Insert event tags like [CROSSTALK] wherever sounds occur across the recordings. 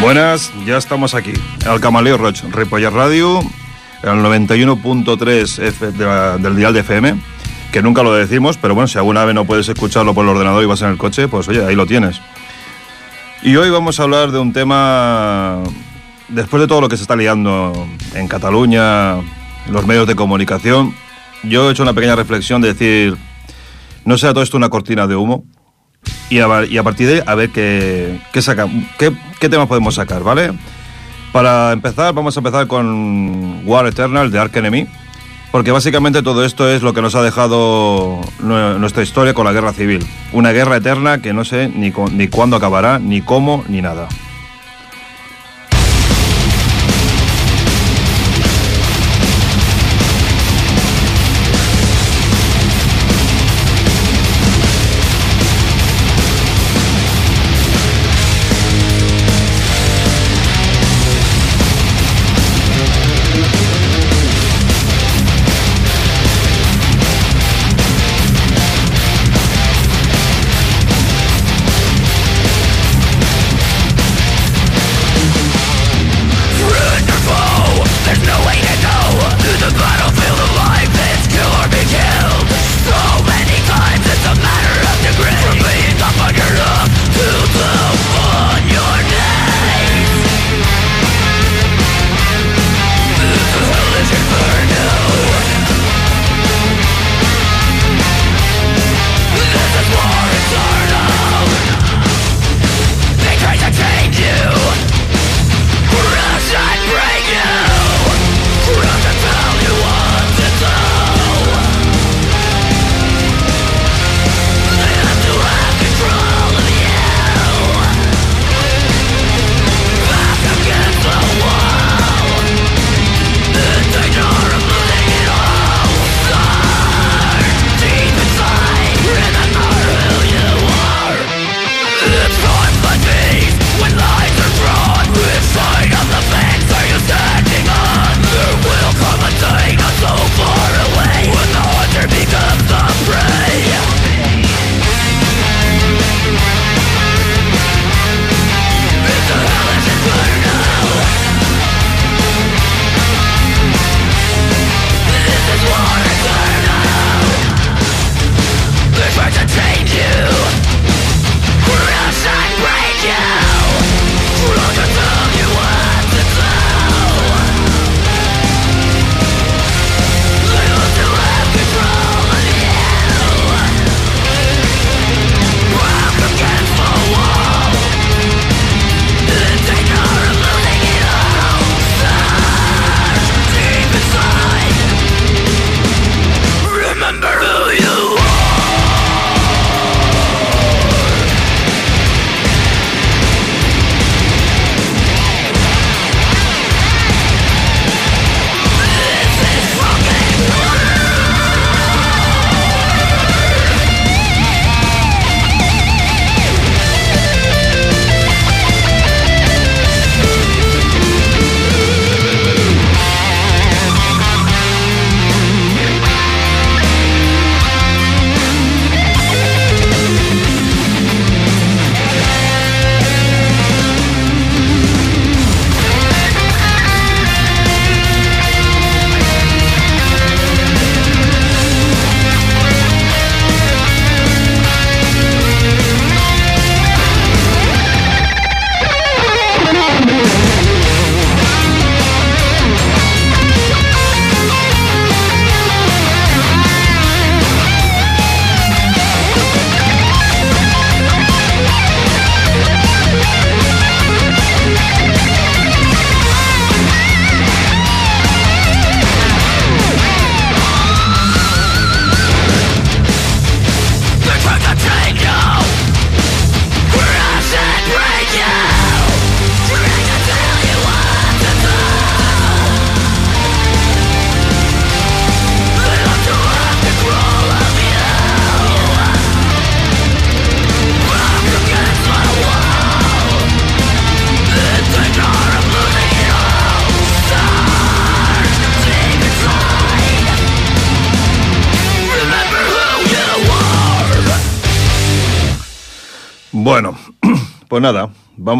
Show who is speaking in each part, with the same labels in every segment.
Speaker 1: Buenas, ya estamos aquí. Al Camaleo Roch, Ripollar Radio, el 91.3 del dial de FM, que nunca lo decimos, pero bueno, si alguna vez no puedes escucharlo por el ordenador y vas en el coche, pues oye, ahí lo tienes. Y hoy vamos a hablar de un tema, después de todo lo que se está liando en Cataluña, en los medios de comunicación, yo he hecho una pequeña reflexión de decir, no sea todo esto una cortina de humo, y a, partir de ahí a ver qué, qué, saca, qué, temas podemos sacar, ¿vale? Para empezar, vamos a empezar con War Eternal de Ark Enemy, porque básicamente todo esto es lo que nos ha dejado nuestra historia con la guerra civil. Una guerra eterna que no sé ni, ni cuándo acabará, ni cómo, ni nada.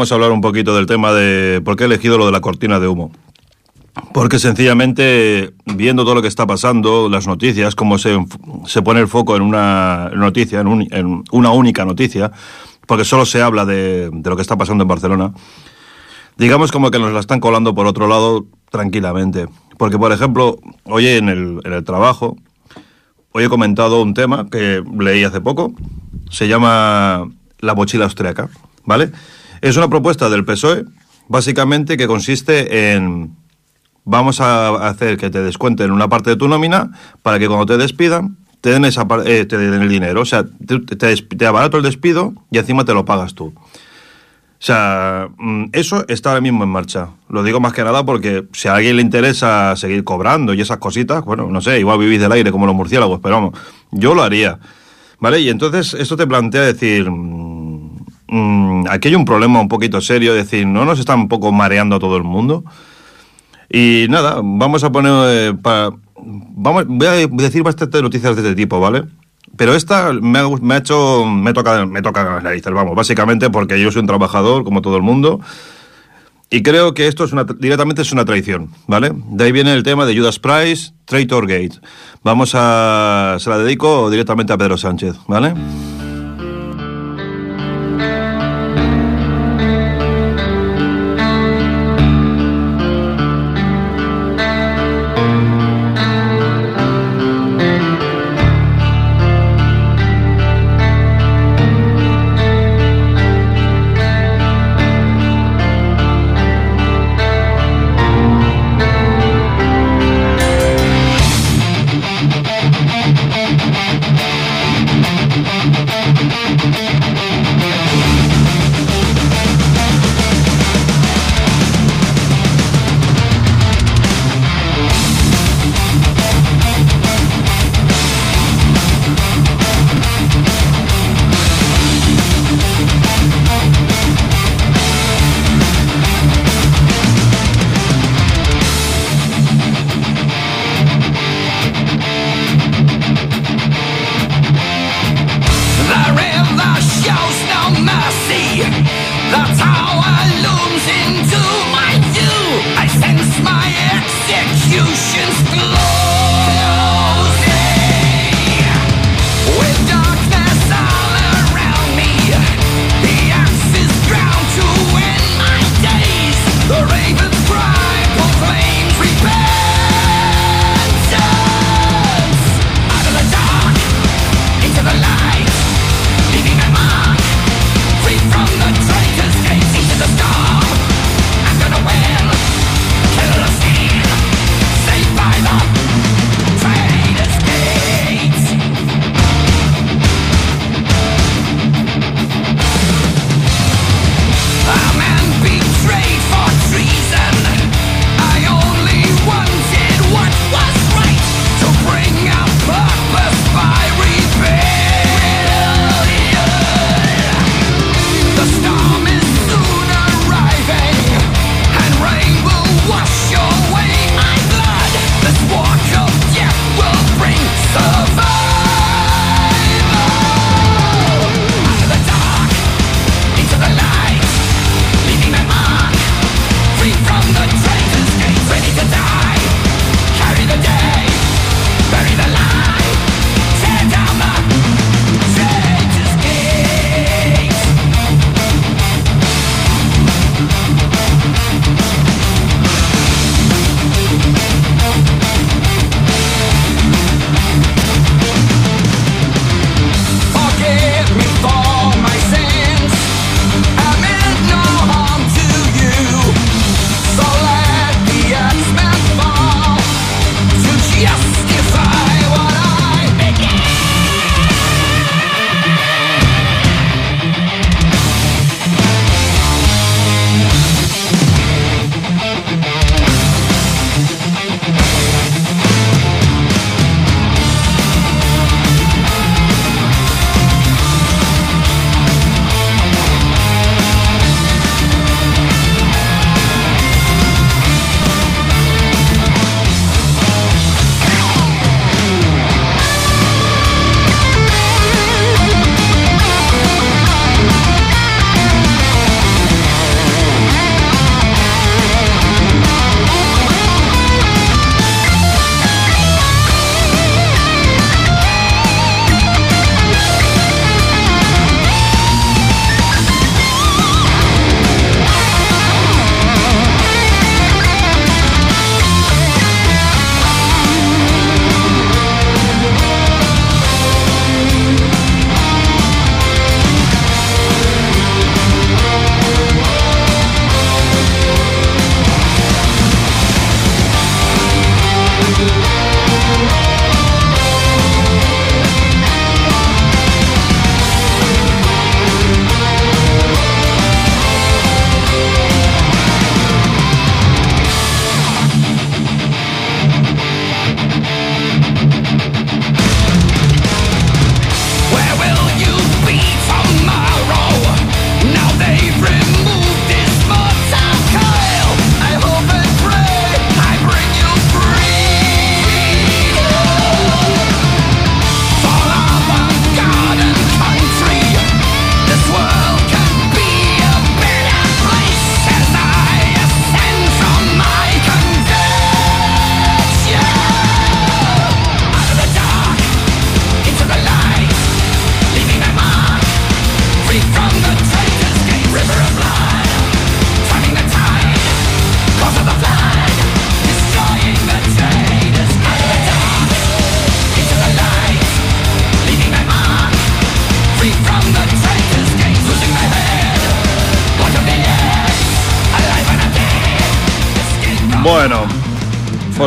Speaker 2: Vamos a hablar un poquito del tema de por qué he elegido lo de la cortina de humo. Porque sencillamente, viendo todo lo que está pasando, las noticias, cómo se, se pone el foco en una noticia, en, en, una única noticia, porque solo se habla de, de, lo que está pasando en Barcelona, digamos como que nos la están colando por otro lado tranquilamente. Porque, por ejemplo, hoy en el, en el trabajo, hoy he comentado un tema que leí hace poco, se llama la mochila austriaca. ¿vale? Es una propuesta del PSOE, básicamente que consiste en vamos a hacer que te descuenten una parte de tu nómina para que cuando te despidan te den, esa, eh, te den el dinero. O sea, te, te, te, abarato el despido y encima te lo pagas tú. O sea, mm, eso está ahora mismo en marcha. Lo digo más que nada porque si a alguien le interesa seguir cobrando y esas cositas, bueno, no sé, igual vivís del aire como los murciélagos, pero vamos, yo lo haría. ¿Vale? Y entonces esto te plantea decir, mmm, aquí hay un problema un poquito serio, es decir, ¿no nos están un poco mareando a todo el mundo? Y nada, vamos a poner... Eh, para, vamos, voy a decir bastantes noticias de este tipo, ¿vale? Pero esta me ha, me ha hecho... Me toca, me toca las narices, vamos, básicamente porque yo soy un trabajador, como todo el mundo, y creo que esto es una, directamente es una traición, ¿vale? De ahí viene el tema de Judas Price, Traitor Gate. Vamos a... Se la dedico directamente a Pedro Sánchez, ¿vale?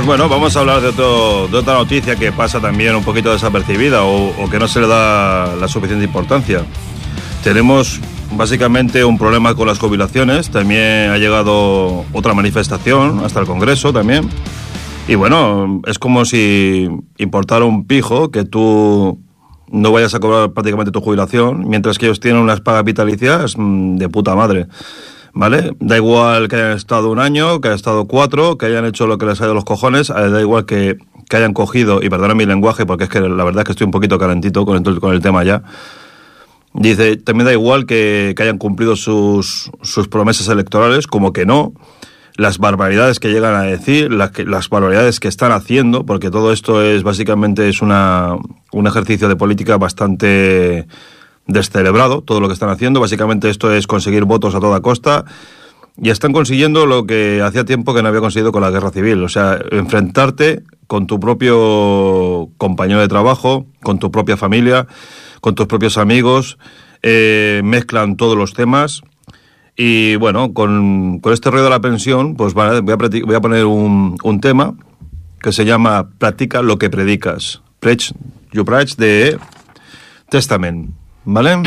Speaker 2: Pues bueno, vamos a hablar de, de otra noticia que pasa también un poquito desapercibida o, que no se le da la suficiente importancia. Tenemos básicamente un problema con las jubilaciones, también ha llegado otra manifestación hasta el Congreso también. Y bueno, es como si importara un pijo que tú no vayas a cobrar prácticamente tu jubilación, mientras que ellos tienen unas pagas vitalicias mm, de puta madre. ¿Vale? Da igual que hayan estado un año, que hayan estado cuatro, que hayan hecho lo que les ha ido los cojones, eh, da igual que, que hayan cogido, y perdona mi lenguaje porque es que la verdad es que estoy un poquito calentito con el, con el tema ya. Dice, también da igual que, que hayan cumplido sus, sus promesas electorales, como que no las barbaridades que llegan a decir, las, las barbaridades que están haciendo, porque todo esto es básicamente es una, un ejercicio de política bastante descerebrado, todo lo que están haciendo. Básicamente esto es conseguir votos a toda costa y están consiguiendo lo que hacía tiempo que no había conseguido con la guerra civil, o sea, enfrentarte con tu propio compañero de trabajo, con tu propia familia, con tus propios amigos, eh, mezclan todos los temas y bueno, con, con este ruido de la pensión, pues voy a, voy a poner un, un, tema que se llama Practica lo que predicas. Preach your preach de Testament. ¿Vale?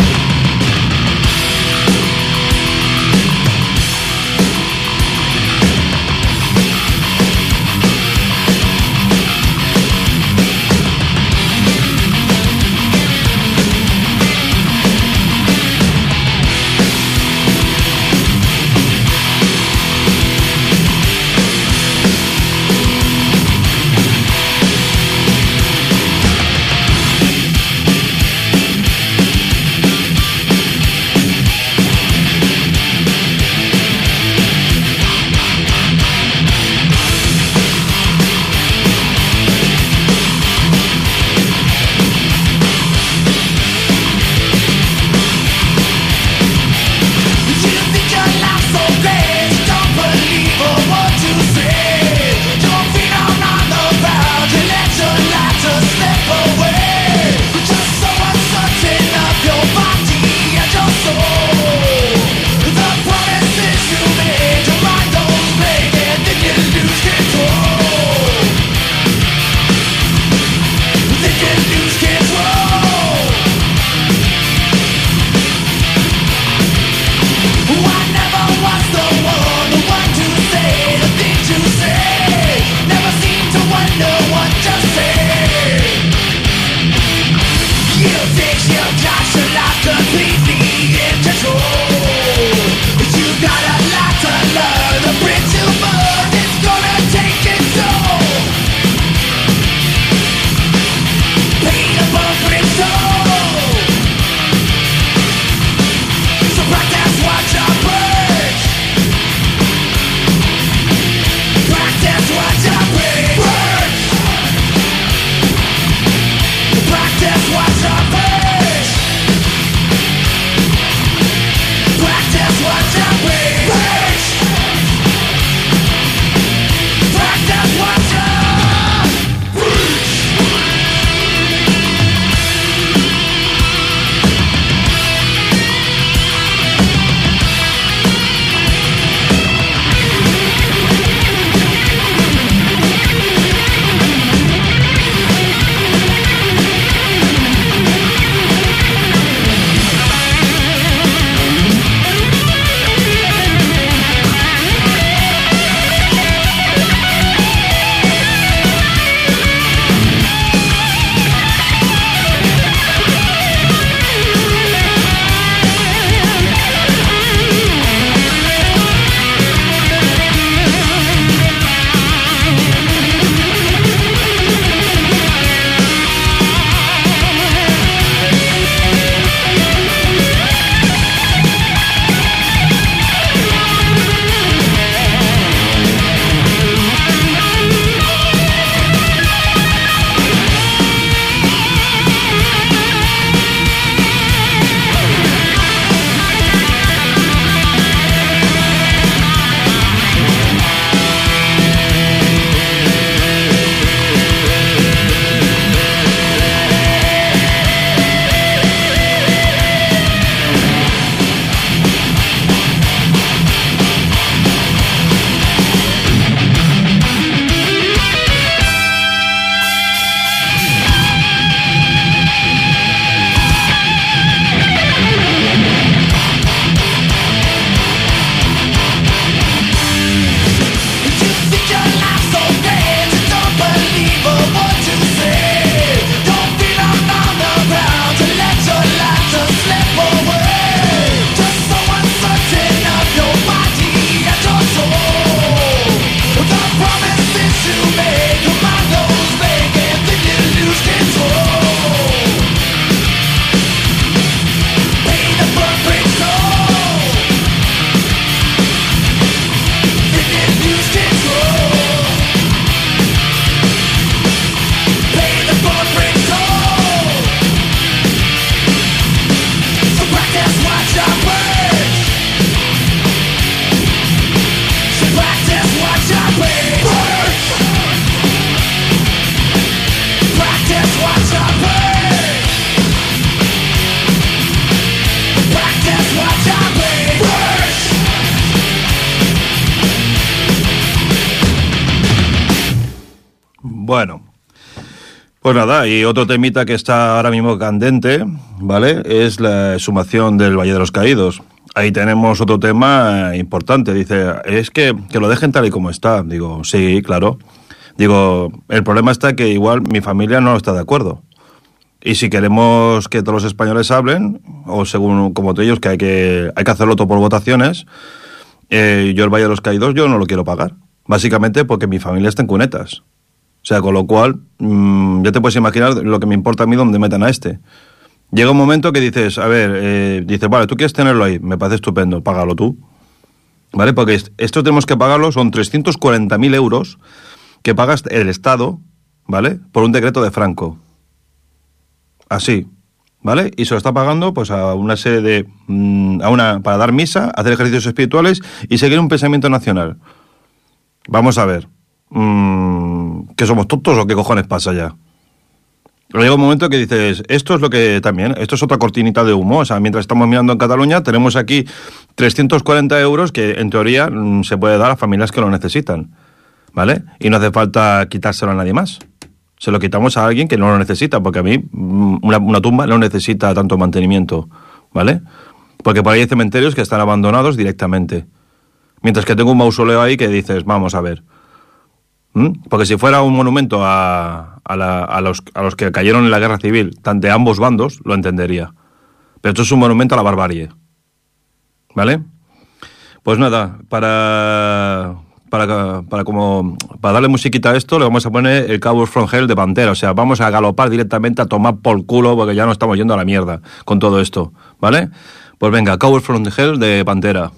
Speaker 2: Nada, y otro temita que está ahora mismo candente, ¿vale? Es la sumación del Valle de los Caídos. Ahí tenemos otro tema importante. Dice, es que, que lo dejen tal y como está. Digo, sí, claro. Digo, el problema está que igual mi familia no está de acuerdo. Y si queremos que todos los españoles hablen, o según como tú ellos, que hay que, hay que hacerlo todo por votaciones, eh, yo el Valle de los Caídos yo no lo quiero pagar. Básicamente porque mi familia está en cunetas. O sea, con lo cual, mmm, ya te puedes imaginar lo que me importa a mí donde metan a este. Llega un momento que dices, a ver, eh, dices, vale, tú quieres tenerlo ahí, me parece estupendo, págalo tú. ¿Vale? Porque esto tenemos que pagarlo, son 340.000 euros que pagas el Estado, ¿vale? Por un decreto de Franco. Así, ¿vale? Y se lo está pagando pues a una serie de mmm, a una para dar misa, hacer ejercicios espirituales y seguir un pensamiento nacional. Vamos a ver. Mmm, ¿Que somos tontos o qué cojones pasa ya? Llega un momento que dices, esto es lo que también, esto es otra cortinita de humo. O sea, mientras estamos mirando en Cataluña, tenemos aquí 340 euros que en teoría mmm, se puede dar a familias que lo necesitan. ¿Vale? Y no hace falta quitárselo a nadie más. Se lo quitamos a alguien que no lo necesita, porque a mí una, una tumba no necesita tanto mantenimiento, ¿vale? Porque por ahí hay cementerios que están abandonados directamente. Mientras que tengo un mausoleo ahí que dices, vamos a ver. ¿Mm? Porque si fuera un monumento a, a, los, a los que cayeron en la guerra civil, de ambos bandos, lo entendería. Pero esto es un monumento a la barbarie. ¿Vale? Pues nada, para, para, para, como, para darle musiquita a esto, le vamos a poner el Cowboys from Hell de Pantera. O sea, vamos a galopar directamente a tomar por culo porque ya no estamos yendo a la mierda con todo esto. ¿Vale? Pues venga, Cowboys from Hell de Pantera.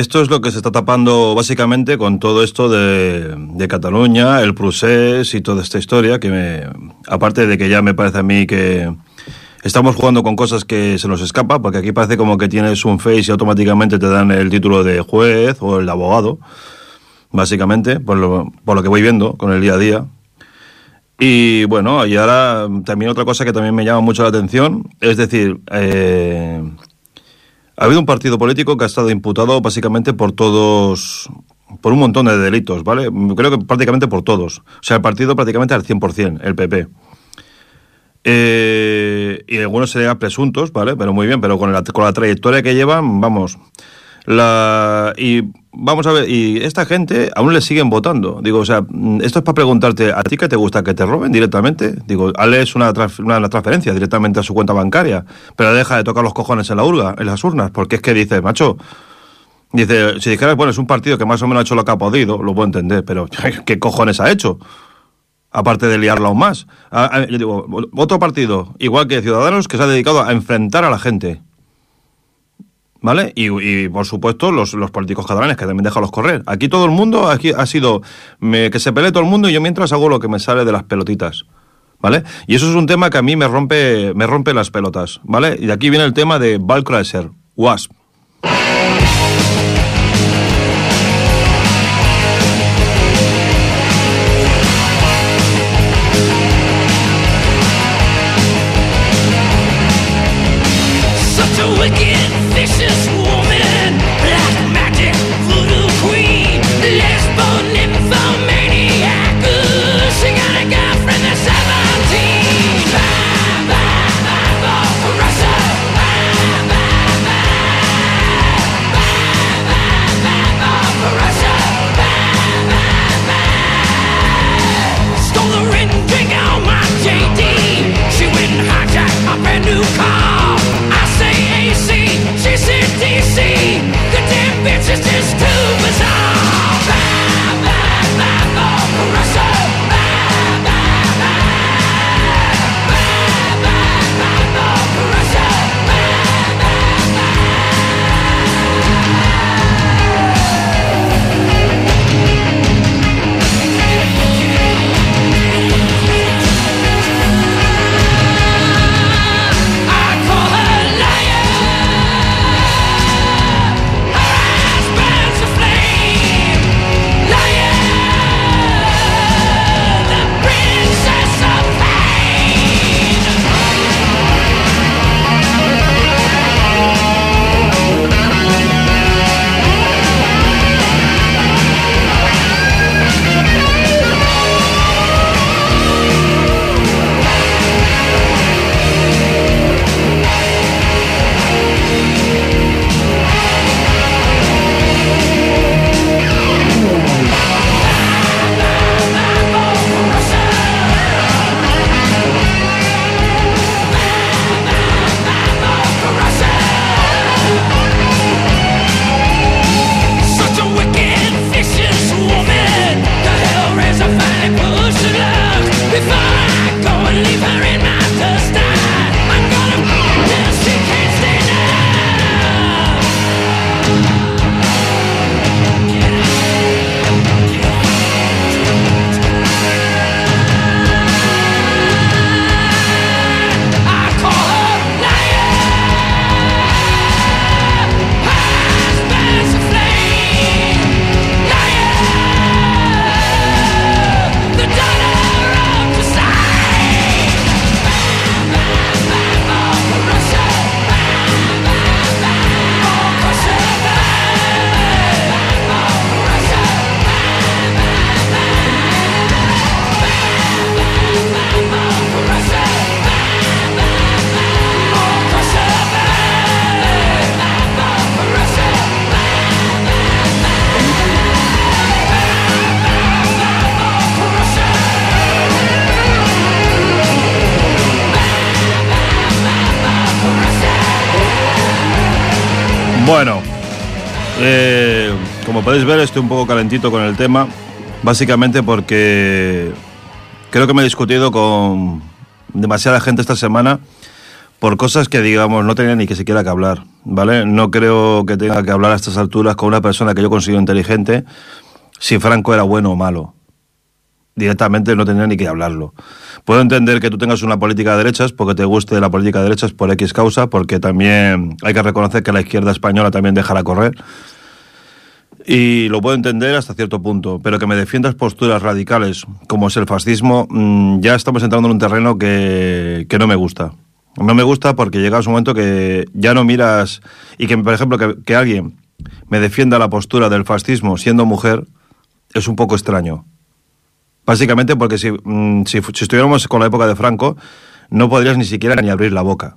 Speaker 2: Esto es lo que se está tapando básicamente con todo esto de, Cataluña, el procés y toda esta historia, que me, aparte de que ya me parece a mí que estamos jugando con cosas que se nos escapa, porque aquí parece como que tienes un face y automáticamente te dan el título de juez o el abogado, básicamente, por lo, por lo que voy viendo con el día a día. Y bueno, y ahora también otra cosa que también me llama mucho la atención, es decir, eh, ha habido un partido político que ha estado imputado básicamente por todos, por un montón de delitos, ¿vale? Creo que prácticamente por todos. O sea, el partido prácticamente al 100%, el PP. Eh, y algunos serían presuntos, ¿vale? Pero muy bien, pero con la, con la trayectoria que llevan, vamos. La, y vamos a ver, y esta gente aún le siguen votando. Digo, o sea, esto es para preguntarte, ¿a ti qué te gusta que te roben directamente? Digo, es una, una, transferencia directamente a su cuenta bancaria, pero deja de tocar los cojones en la urga, en las urnas, porque es que dice, macho, dice, si dijeras, bueno, es un partido que más o menos ha hecho lo que ha podido, lo puedo entender, pero [LAUGHS] ¿qué cojones ha hecho? Aparte de liarla aún más. Yo digo, otro partido, igual que Ciudadanos, que se ha dedicado a enfrentar a la gente ¿Vale? Y, por supuesto los, los, políticos catalanes, que también déjalos correr. Aquí todo el mundo, aquí ha sido que se pelee todo el mundo y yo mientras hago lo que me sale de las pelotitas. ¿Vale? Y eso es un tema que a mí me rompe, me rompe las pelotas. ¿Vale? Y de aquí viene el tema de Valkraiser, WASP. Podéis ver estoy un poco calentito con el tema, básicamente porque creo que me he discutido con demasiada gente esta semana por cosas que, digamos, no tenía ni que siquiera que hablar, ¿vale? No creo que tenga que hablar a estas alturas con una persona que yo considero inteligente si Franco era bueno o malo. Directamente no tendría ni que hablarlo. Puedo entender que tú tengas una política de derechas porque te guste la política de derechas por X causa, porque también hay que reconocer que la izquierda española también dejará correr. Y lo puedo entender hasta cierto punto, pero que me defiendas posturas radicales como es el fascismo, mm, ya estamos entrando en un terreno que, no me gusta. No me gusta porque llega un momento que ya no miras y que, por ejemplo, que, que alguien me defienda la postura del fascismo siendo mujer es un poco extraño. Básicamente porque si, mm, si, si, estuviéramos con la época de Franco, no podrías ni siquiera ni abrir la boca.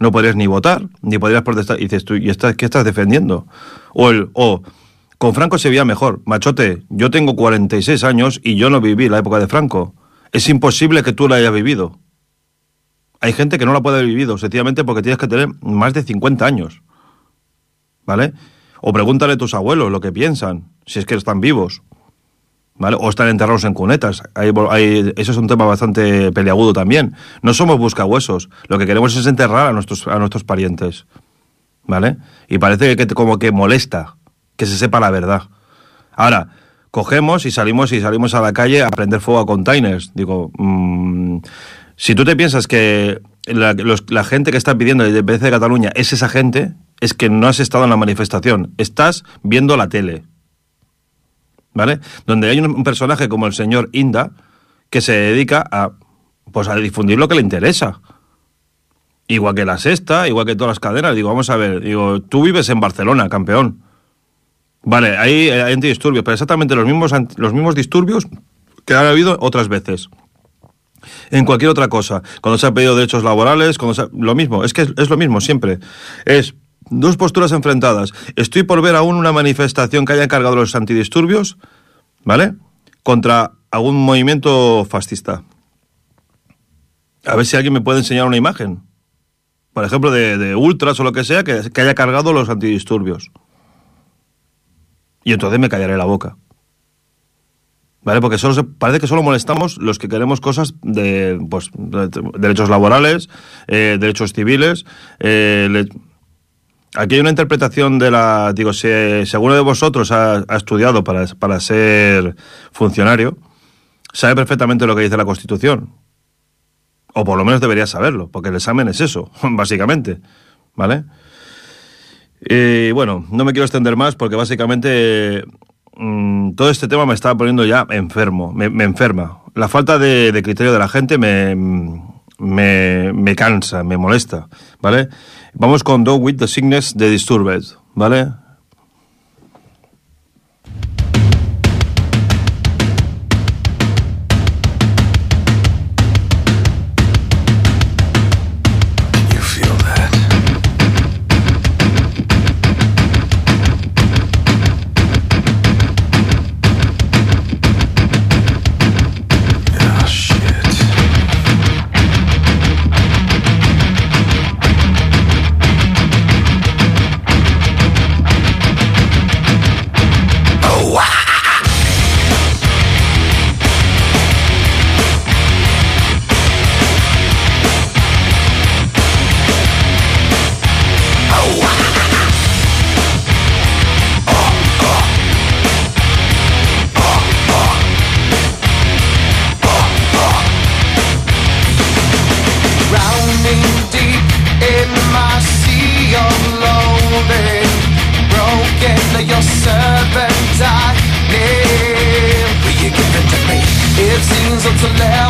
Speaker 2: No podrías ni votar, ni podrías protestar. Y dices tú, ¿y estás, qué estás defendiendo? O, el, o con Franco se veía mejor. Machote, yo tengo 46 años y yo no viví la época de Franco. Es imposible que tú la hayas vivido. Hay gente que no la puede haber vivido, sencillamente porque tienes que tener más de 50 años. ¿Vale? O pregúntale a tus abuelos lo que piensan, si es que están vivos. ¿Vale? O están enterrados en cunetas. Eso es un tema bastante peleagudo también. No somos buscahuesos. Lo que queremos es enterrar a nuestros, a nuestros parientes. ¿Vale? Y parece que como que molesta que se sepa la verdad. Ahora, cogemos y salimos y salimos a la calle a prender fuego a containers. Digo, mmm, si tú te piensas que la, gente que está pidiendo la independencia de Cataluña es esa gente, es que no has estado en la manifestación, estás viendo la tele. ¿Vale? Donde hay un, un personaje como el señor Inda que se dedica a pues a difundir lo que le interesa. Igual que la sexta, igual que todas las cadenas. Digo, vamos a ver, digo, tú vives en Barcelona, campeón. Vale, hay, hay antidisturbios, pero exactamente los mismos, los mismos disturbios que han habido otras veces. En cualquier otra cosa. Cuando se ha pedido derechos laborales, cuando se ha, lo mismo. Es que es, es lo mismo siempre. Es dos posturas enfrentadas. Estoy por ver aún una manifestación que haya encargado los antidisturbios, ¿vale? Contra algún movimiento fascista. A ver si alguien me puede enseñar una imagen. Por ejemplo, de, de ultras o lo que sea, que, que haya cargado los antidisturbios. Y entonces me callaré la boca. ¿Vale? Porque solo se, parece que solo molestamos los que queremos cosas de, pues, de, de derechos laborales, eh, derechos civiles. Eh, aquí hay una interpretación de la. Digo, si, si alguno de vosotros ha, ha estudiado para, para ser funcionario, sabe perfectamente lo que dice la Constitución. O por lo menos debería saberlo, porque el examen es eso, [LAUGHS] básicamente. ¿Vale? Y bueno, no me quiero extender más porque básicamente mmm, todo este tema me está poniendo ya enfermo, me, enferma. La falta de, criterio de la gente me, me, me, cansa, me molesta, ¿vale? Vamos con Dog with the Sickness de Disturbed, ¿vale?
Speaker 1: Things up to loud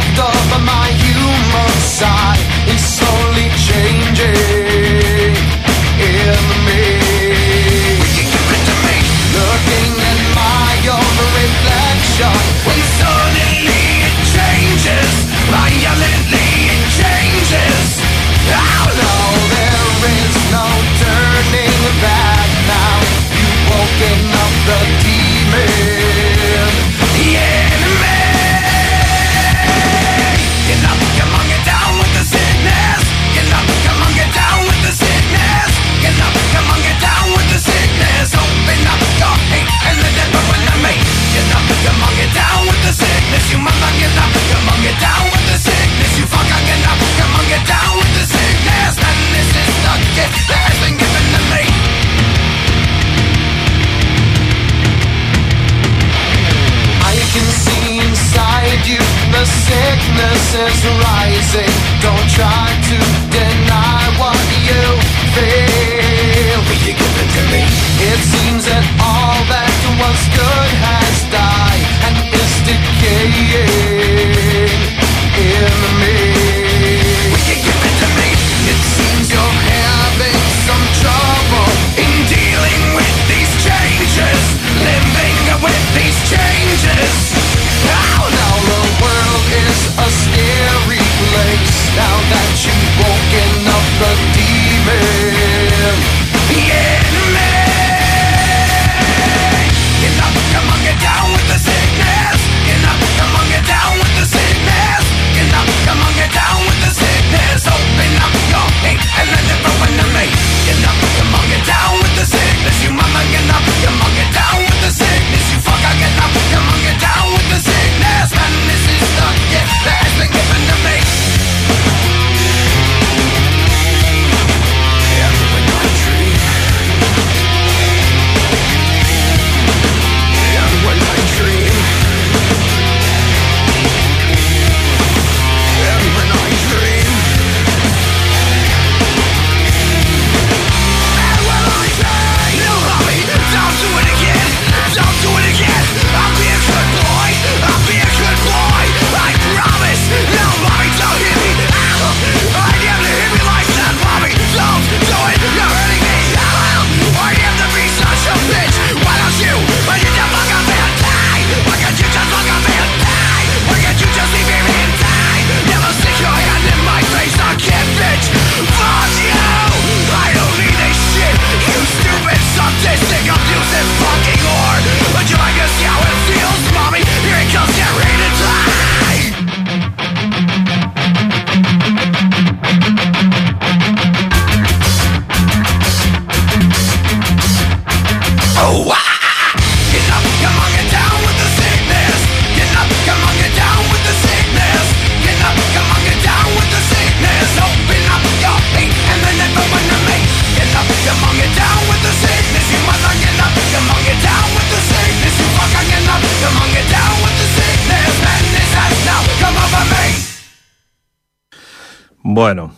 Speaker 2: Bueno,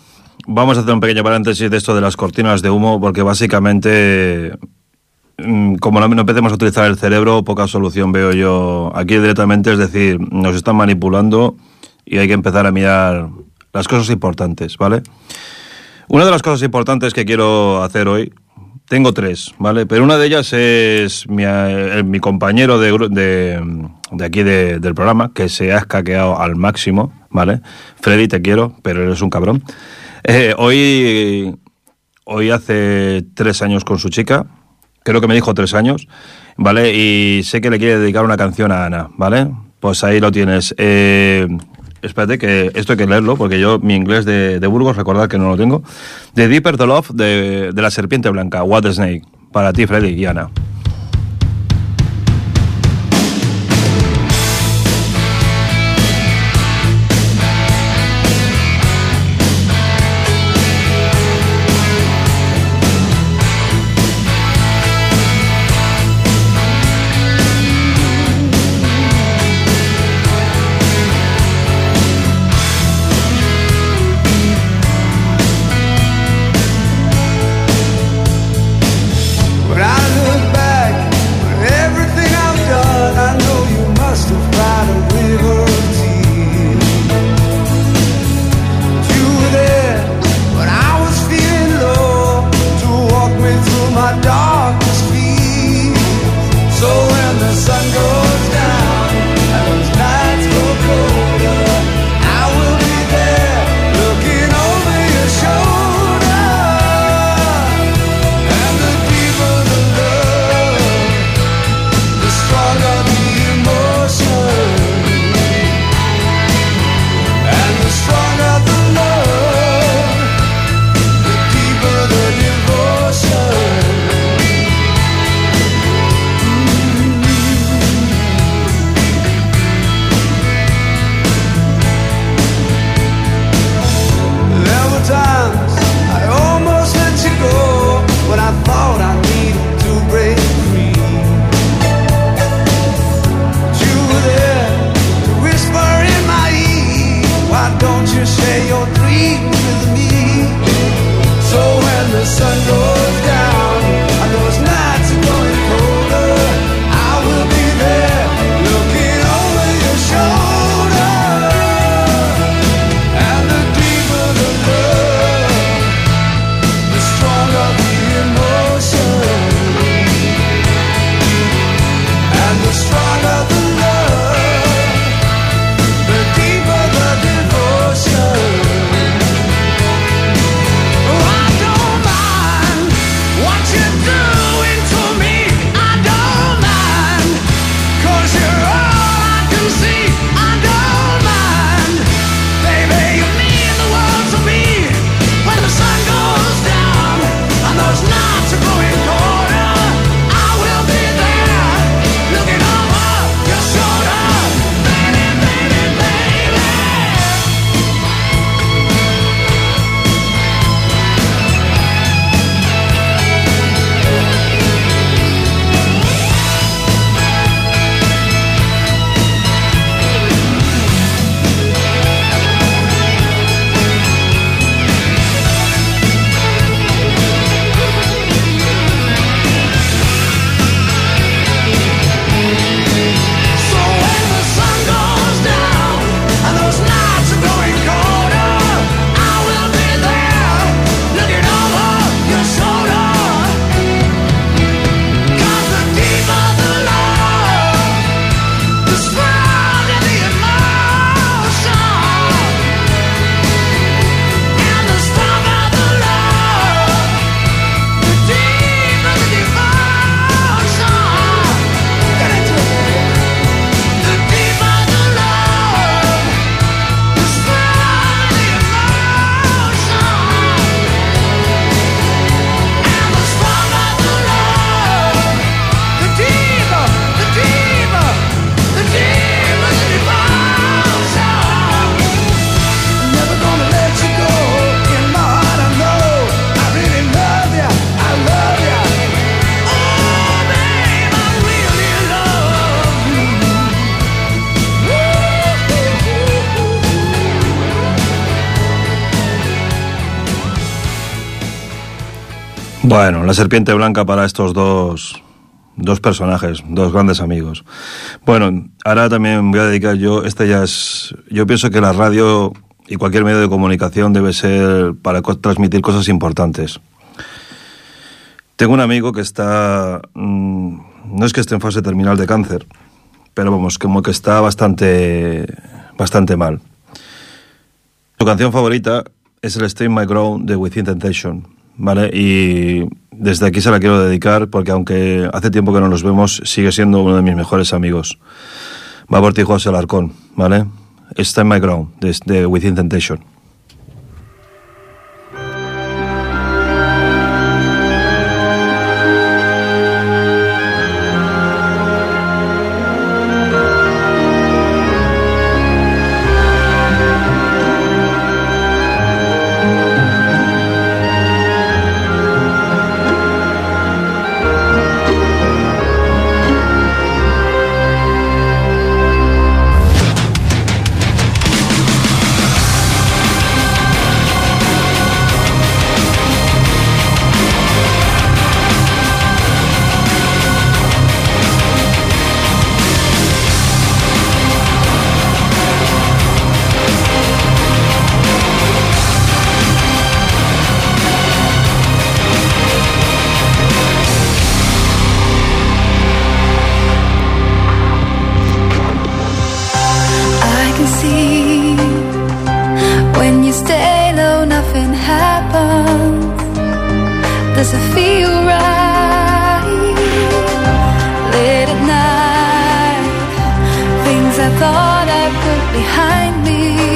Speaker 2: vamos a hacer un pequeño paréntesis de esto de las cortinas de humo, porque básicamente, mm, como no, empecemos a utilizar el cerebro, poca solución veo yo aquí directamente. Es decir, nos están manipulando y hay que empezar a mirar las cosas importantes, ¿vale? Una de las cosas importantes que quiero hacer hoy, tengo tres, ¿vale? Pero una de ellas es mi, eh, mi compañero de, de de aquí de, del programa, que se ha escaqueado al máximo, ¿vale? Freddy, te quiero, pero eres un cabrón. Eh, hoy, hoy hace tres años con su chica, creo que me dijo tres años, ¿vale? Y sé que le quiere dedicar una canción a Ana, ¿vale? Pues ahí lo tienes. Eh, espérate, que esto hay que leerlo, porque yo mi inglés de, Burgos, recordad que no lo tengo. The Deeper the Love de, de la Serpiente Blanca, What Snake, para ti, Freddy y Ana.
Speaker 1: sun goes
Speaker 2: Bueno, la serpiente blanca para estos dos dos personajes, dos grandes amigos. Bueno, ahora también voy a dedicar yo, este ya es, yo pienso que la radio y cualquier medio de comunicación debe ser para transmitir cosas importantes. Tengo un amigo que está, mm, no es que esté en fase terminal de cáncer, pero vamos, como que está bastante, bastante mal. Su canción favorita es el Stay My Ground de Within Temptation. ¿vale? Y desde aquí se la quiero dedicar porque aunque hace tiempo que no nos vemos, sigue siendo uno de mis mejores amigos. Va por ti, José Alarcón, ¿vale? Está en my ground, de, de Within Temptation.
Speaker 3: I thought I put behind me.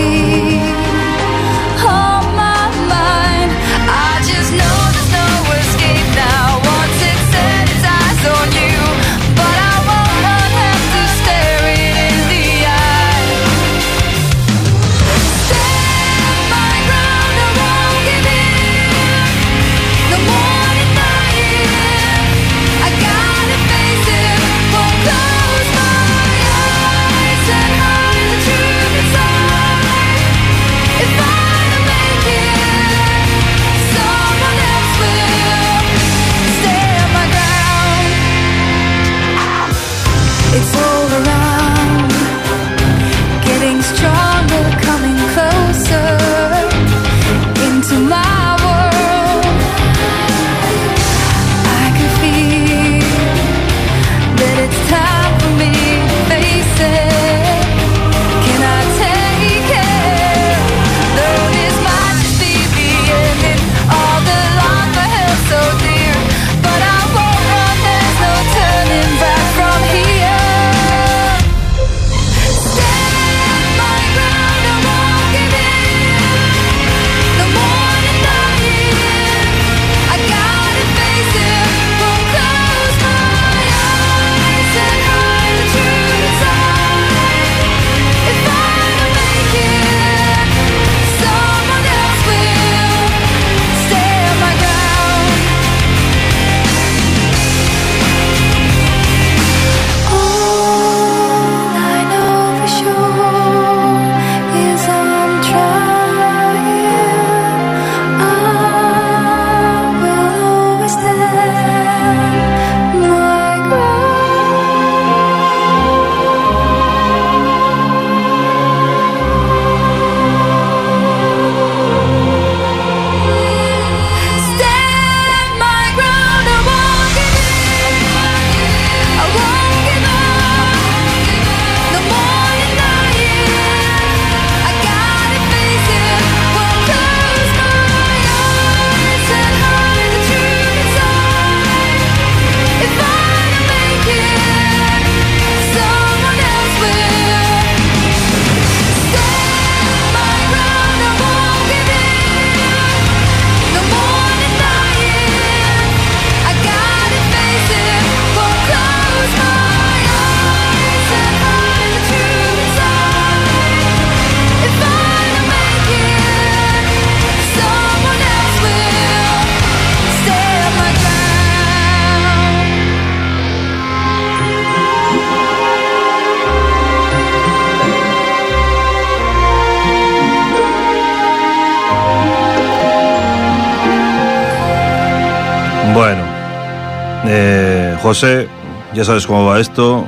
Speaker 2: José, ya sabes cómo va esto.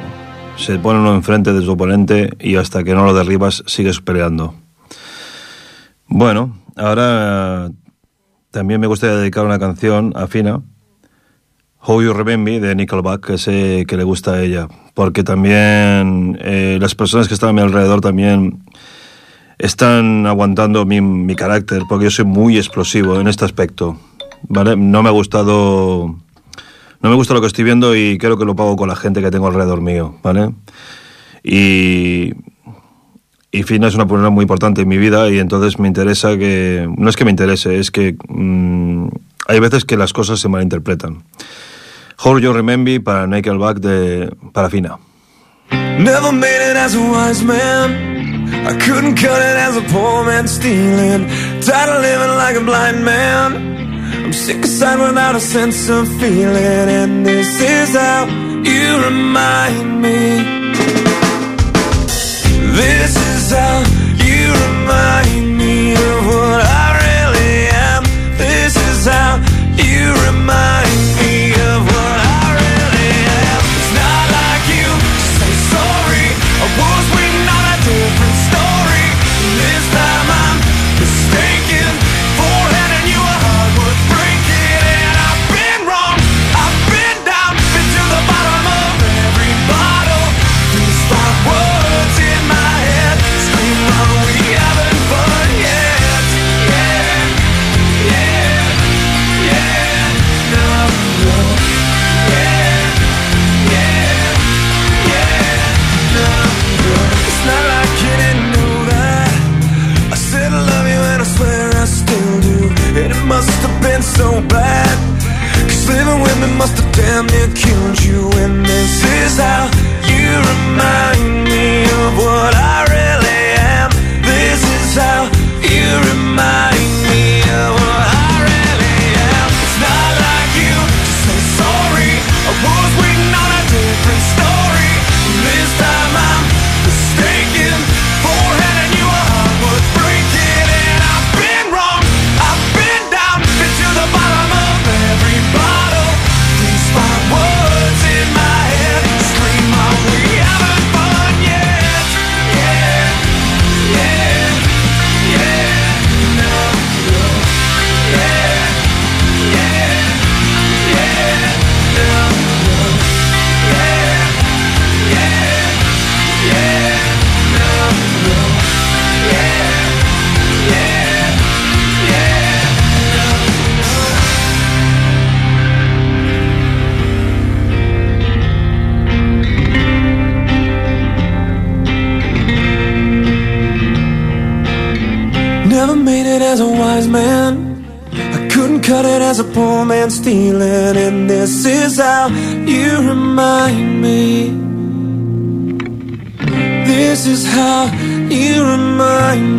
Speaker 2: Se pone uno enfrente de su oponente y hasta que no lo derribas sigues peleando. Bueno, ahora eh, también me gustaría dedicar una canción a Fina, How You Remember de Nickelback, que sé que le gusta a ella, porque también eh, las personas que están a mi alrededor también están aguantando mi, mi carácter, porque yo soy muy explosivo en este aspecto. ¿vale? No me ha gustado. No me gusta lo que estoy viendo y creo que lo pago con la gente que tengo alrededor mío, ¿vale? Y. Y Fina es una persona muy importante en mi vida y entonces me interesa que. No es que me interese, es que. mm, hay veces que las cosas se malinterpretan. How You Remember para Nickelback de. para Fina.
Speaker 1: Never made it as a wise man. I couldn't cut it as a poor man stealing. Tired of living like a blind man. I'm sick aside without a sense of feeling. And this is how you remind me. This is how you remind me of what I really am. This is how you remind me must have damn near killed you. And this is how you remind me of what I as a poor man stealing. And this is how you remind me. This is how you remind me.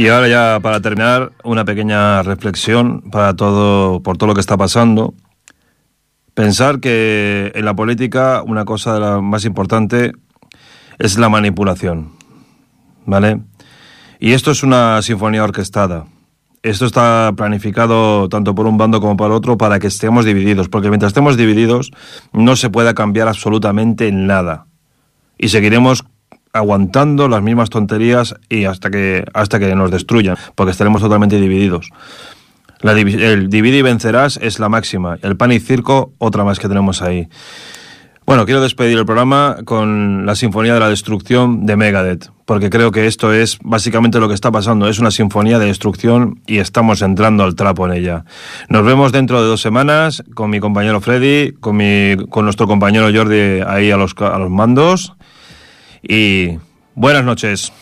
Speaker 2: Y ahora ya para terminar, una pequeña reflexión para todo, por todo lo que está pasando. Pensar que en la política una cosa de la más importante es la manipulación, ¿vale? Y esto es una sinfonía orquestada. Esto está planificado tanto por un bando como por otro para que estemos divididos, porque mientras estemos divididos no se pueda cambiar absolutamente nada. Y seguiremos aguantando las mismas tonterías y hasta que hasta que nos destruyan, porque estaremos totalmente divididos.
Speaker 1: El divide y vencerás es la máxima. El pan y circo, otra más que tenemos ahí. Bueno, quiero despedir el programa con la Sinfonía de la Destrucción de Megadeth, porque creo que esto es básicamente lo que está pasando. Es una sinfonía de destrucción y estamos entrando al trapo en ella. Nos vemos dentro de dos semanas con mi compañero Freddy, con, mi, con nuestro compañero Jordi ahí a los, a los mandos. Y buenas noches.